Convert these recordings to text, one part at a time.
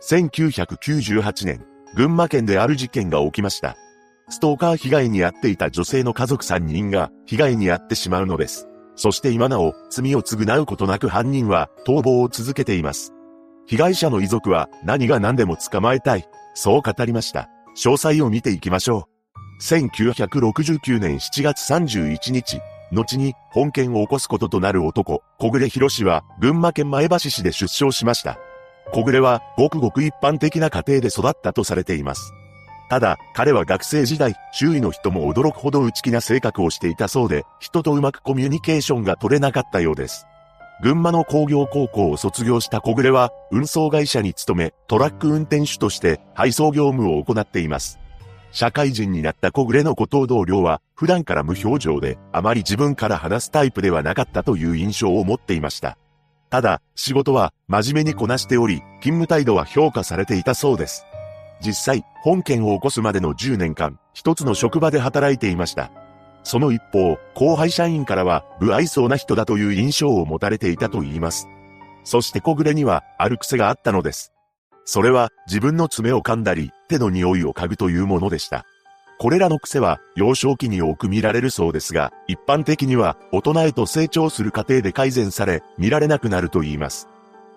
1998年、群馬県である事件が起きました。ストーカー被害に遭っていた女性の家族3人が被害に遭ってしまうのです。そして今なお罪を償うことなく犯人は逃亡を続けています。被害者の遺族は何が何でも捕まえたい。そう語りました。詳細を見ていきましょう。1969年7月31日、後に本件を起こすこととなる男、小暮博士は群馬県前橋市で出生しました。小暮はごくごく一般的な家庭で育ったとされています。ただ、彼は学生時代、周囲の人も驚くほど内気な性格をしていたそうで、人とうまくコミュニケーションが取れなかったようです。群馬の工業高校を卒業した小暮は、運送会社に勤め、トラック運転手として配送業務を行っています。社会人になった小暮の後藤同僚は、普段から無表情で、あまり自分から話すタイプではなかったという印象を持っていました。ただ、仕事は真面目にこなしており、勤務態度は評価されていたそうです。実際、本件を起こすまでの10年間、一つの職場で働いていました。その一方、後輩社員からは、不愛想な人だという印象を持たれていたと言います。そして小暮には、ある癖があったのです。それは、自分の爪を噛んだり、手の匂いを嗅ぐというものでした。これらの癖は、幼少期に多く見られるそうですが、一般的には、大人へと成長する過程で改善され、見られなくなると言います。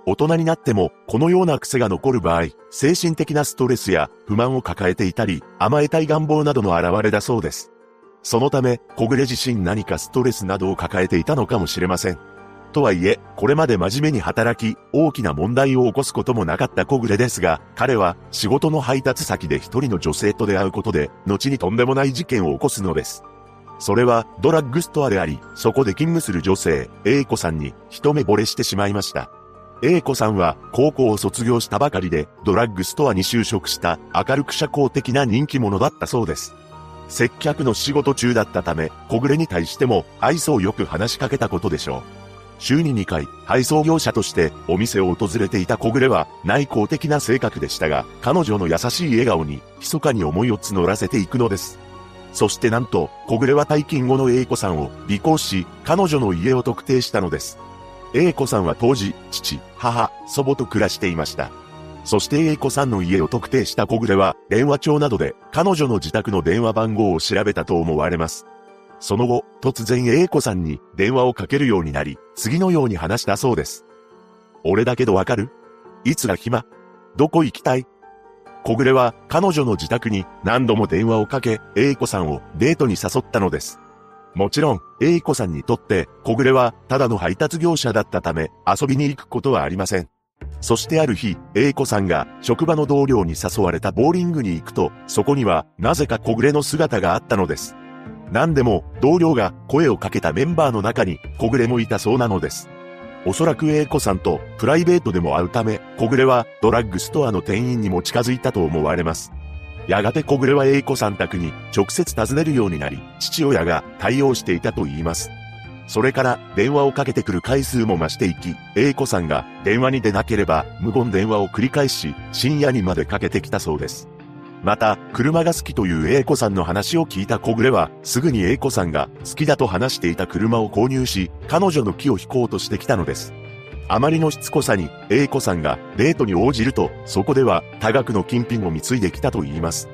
大人になっても、このような癖が残る場合、精神的なストレスや不満を抱えていたり、甘えたい願望などの現れだそうです。そのため、小暮自身何かストレスなどを抱えていたのかもしれません。とはいえ、これまで真面目に働き、大きな問題を起こすこともなかった小暮ですが、彼は仕事の配達先で一人の女性と出会うことで、後にとんでもない事件を起こすのです。それはドラッグストアであり、そこで勤務する女性、A 子さんに一目惚れしてしまいました。A 子さんは高校を卒業したばかりでドラッグストアに就職した明るく社交的な人気者だったそうです。接客の仕事中だったため、小暮に対しても愛想よく話しかけたことでしょう。週に2回、配送業者としてお店を訪れていた小暮は内向的な性格でしたが、彼女の優しい笑顔に密かに思いを募らせていくのです。そしてなんと、小暮は退勤後の A 子さんを尾行し、彼女の家を特定したのです。A 子さんは当時、父、母、祖母と暮らしていました。そして A 子さんの家を特定した小暮は、電話帳などで彼女の自宅の電話番号を調べたと思われます。その後、突然 A 子さんに電話をかけるようになり、次のように話したそうです。俺だけどわかる？いつが暇？どこ行きたい？小暮は彼女の自宅に何度も電話をかけ、A 子さんをデートに誘ったのです。もちろん、A 子さんにとって、小暮はただの配達業者だったため、遊びに行くことはありません。そしてある日、A 子さんが職場の同僚に誘われたボーリングに行くと、そこにはなぜか小暮の姿があったのです。何でも、同僚が声をかけたメンバーの中に小暮もいたそうなのです。おそらく A 子さんとプライベートでも会うため、小暮はドラッグストアの店員にも近づいたと思われます。やがて小暮は A 子さん宅に直接訪ねるようになり、父親が対応していたと言います。それから電話をかけてくる回数も増していき、A 子さんが電話に出なければ無言電話を繰り返し、深夜にまでかけてきたそうです。また、車が好きという A 子さんの話を聞いた小暮は、すぐに A 子さんが好きだと話していた車を購入し、彼女の気を引こうとしてきたのです。あまりのしつこさに A 子さんがデートに応じると、そこでは多額の金品を貢いできたと言います。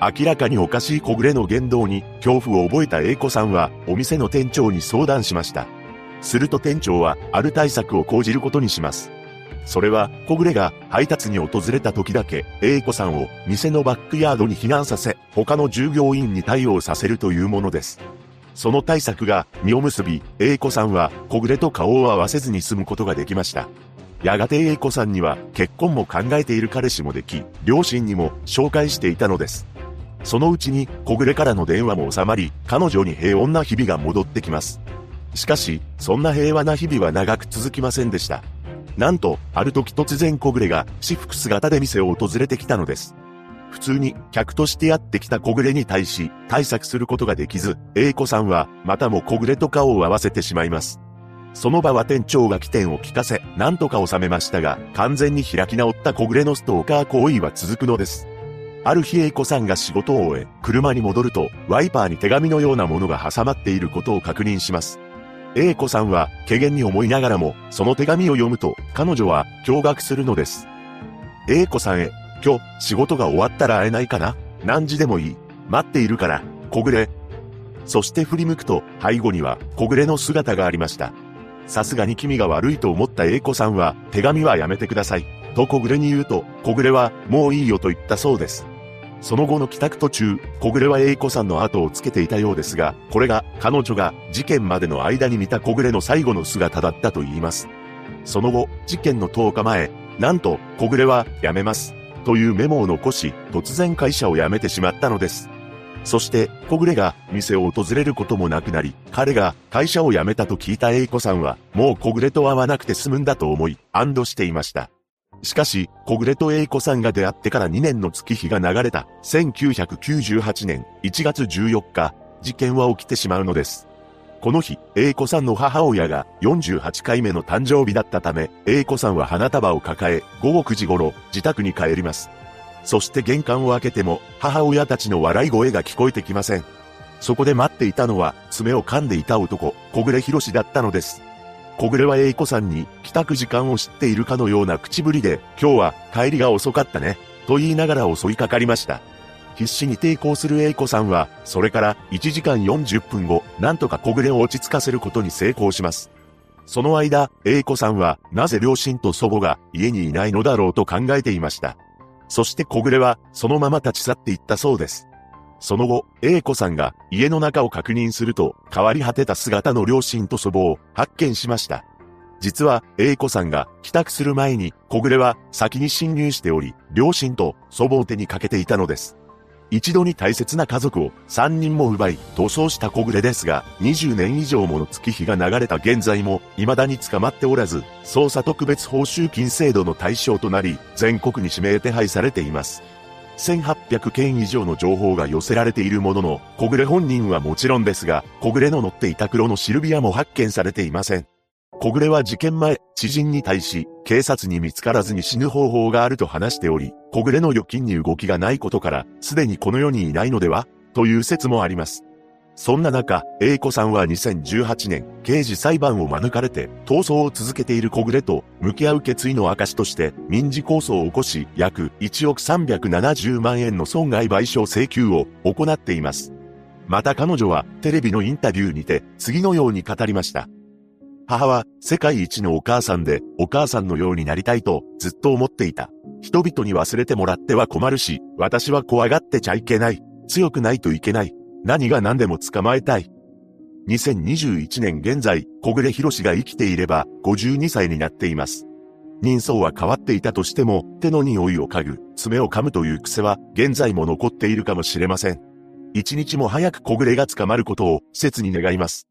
明らかにおかしい小暮の言動に恐怖を覚えた A 子さんはお店の店長に相談しました。すると店長はある対策を講じることにします。それは小暮が配達に訪れた時だけ A 子さんを店のバックヤードに避難させ他の従業員に対応させるというものです。その対策が実を結び A 子さんは小暮と顔を合わせずに済むことができました。やがて A 子さんには結婚も考えている彼氏もでき、両親にも紹介していたのです。そのうちに小暮からの電話も収まり、彼女に平穏な日々が戻ってきます。しかし、そんな平和な日々は長く続きませんでした。なんと、ある時突然小暮が私服姿で店を訪れてきたのです。普通に客としてやってきた小暮に対し対策することができず、A 子さんはまたも小暮と顔を合わせてしまいます。その場は店長が起点を聞かせ、なんとか収めましたが、完全に開き直った小暮のストーカー行為は続くのです。ある日 A 子さんが仕事を終え、車に戻ると、ワイパーに手紙のようなものが挟まっていることを確認します。A 子さんは、怪げに思いながらも、その手紙を読むと、彼女は、驚愕するのです。A 子さんへ、今日、仕事が終わったら会えないかな？何時でもいい。待っているから、小暮。そして振り向くと、背後には、小暮の姿がありました。さすがに君が悪いと思った A 子さんは、手紙はやめてください。と小暮に言うと、小暮は、もういいよと言ったそうです。その後の帰宅途中、小暮は A 子さんの後をつけていたようですが、これが彼女が事件までの間に見た小暮の最後の姿だったと言います。その後、事件の10日前、なんと小暮は辞めます。というメモを残し、突然会社を辞めてしまったのです。そして、小暮が店を訪れることもなくなり、彼が会社を辞めたと聞いた A 子さんは、もう小暮と会わなくて済むんだと思い、安堵していました。しかし、小暮と A 子さんが出会ってから2年の月日が流れた1998年1月14日、事件は起きてしまうのです。この日、A 子さんの母親が48回目の誕生日だったため、A 子さんは花束を抱え、午後9時頃、自宅に帰ります。そして玄関を開けても、母親たちの笑い声が聞こえてきません。そこで待っていたのは、爪を噛んでいた男、小暮博士だったのです。小暮は英子さんに、帰宅時間を知っているかのような口ぶりで、今日は帰りが遅かったね、と言いながら襲いかかりました。必死に抵抗する英子さんは、それから1時間40分後、なんとか小暮を落ち着かせることに成功します。その間、英子さんは、なぜ両親と祖母が家にいないのだろうと考えていました。そして小暮は、そのまま立ち去っていったそうです。その後、A 子さんが家の中を確認すると、変わり果てた姿の両親と祖母を発見しました。実は、A 子さんが帰宅する前に、小暮は先に侵入しており、両親と祖母を手にかけていたのです。一度に大切な家族を3人も奪い逃走した小暮ですが、20年以上もの月日が流れた現在も未だに捕まっておらず、捜査特別報酬金制度の対象となり、全国に指名手配されています。1800件以上の情報が寄せられているものの、小暮本人はもちろんですが、小暮の乗っていた黒のシルビアも発見されていません。小暮は事件前、知人に対し、警察に見つからずに死ぬ方法があると話しており、小暮の預金に動きがないことから、すでにこの世にいないのでは？という説もあります。そんな中、A 子さんは2018年、刑事裁判を免れて、逃走を続けている小暮と、向き合う決意の証として、民事控訴を起こし、約1億370万円の損害賠償請求を行っています。また彼女は、テレビのインタビューにて、次のように語りました。母は世界一のお母さんでお母さんのようになりたいとずっと思っていた。人々に忘れてもらっては困るし、私は怖がってちゃいけない。強くないといけない。何が何でも捕まえたい。2021年現在、小暮博士が生きていれば52歳になっています。人相は変わっていたとしても、手の匂いを嗅ぐ、爪を噛むという癖は現在も残っているかもしれません。一日も早く小暮が捕まることを切に願います。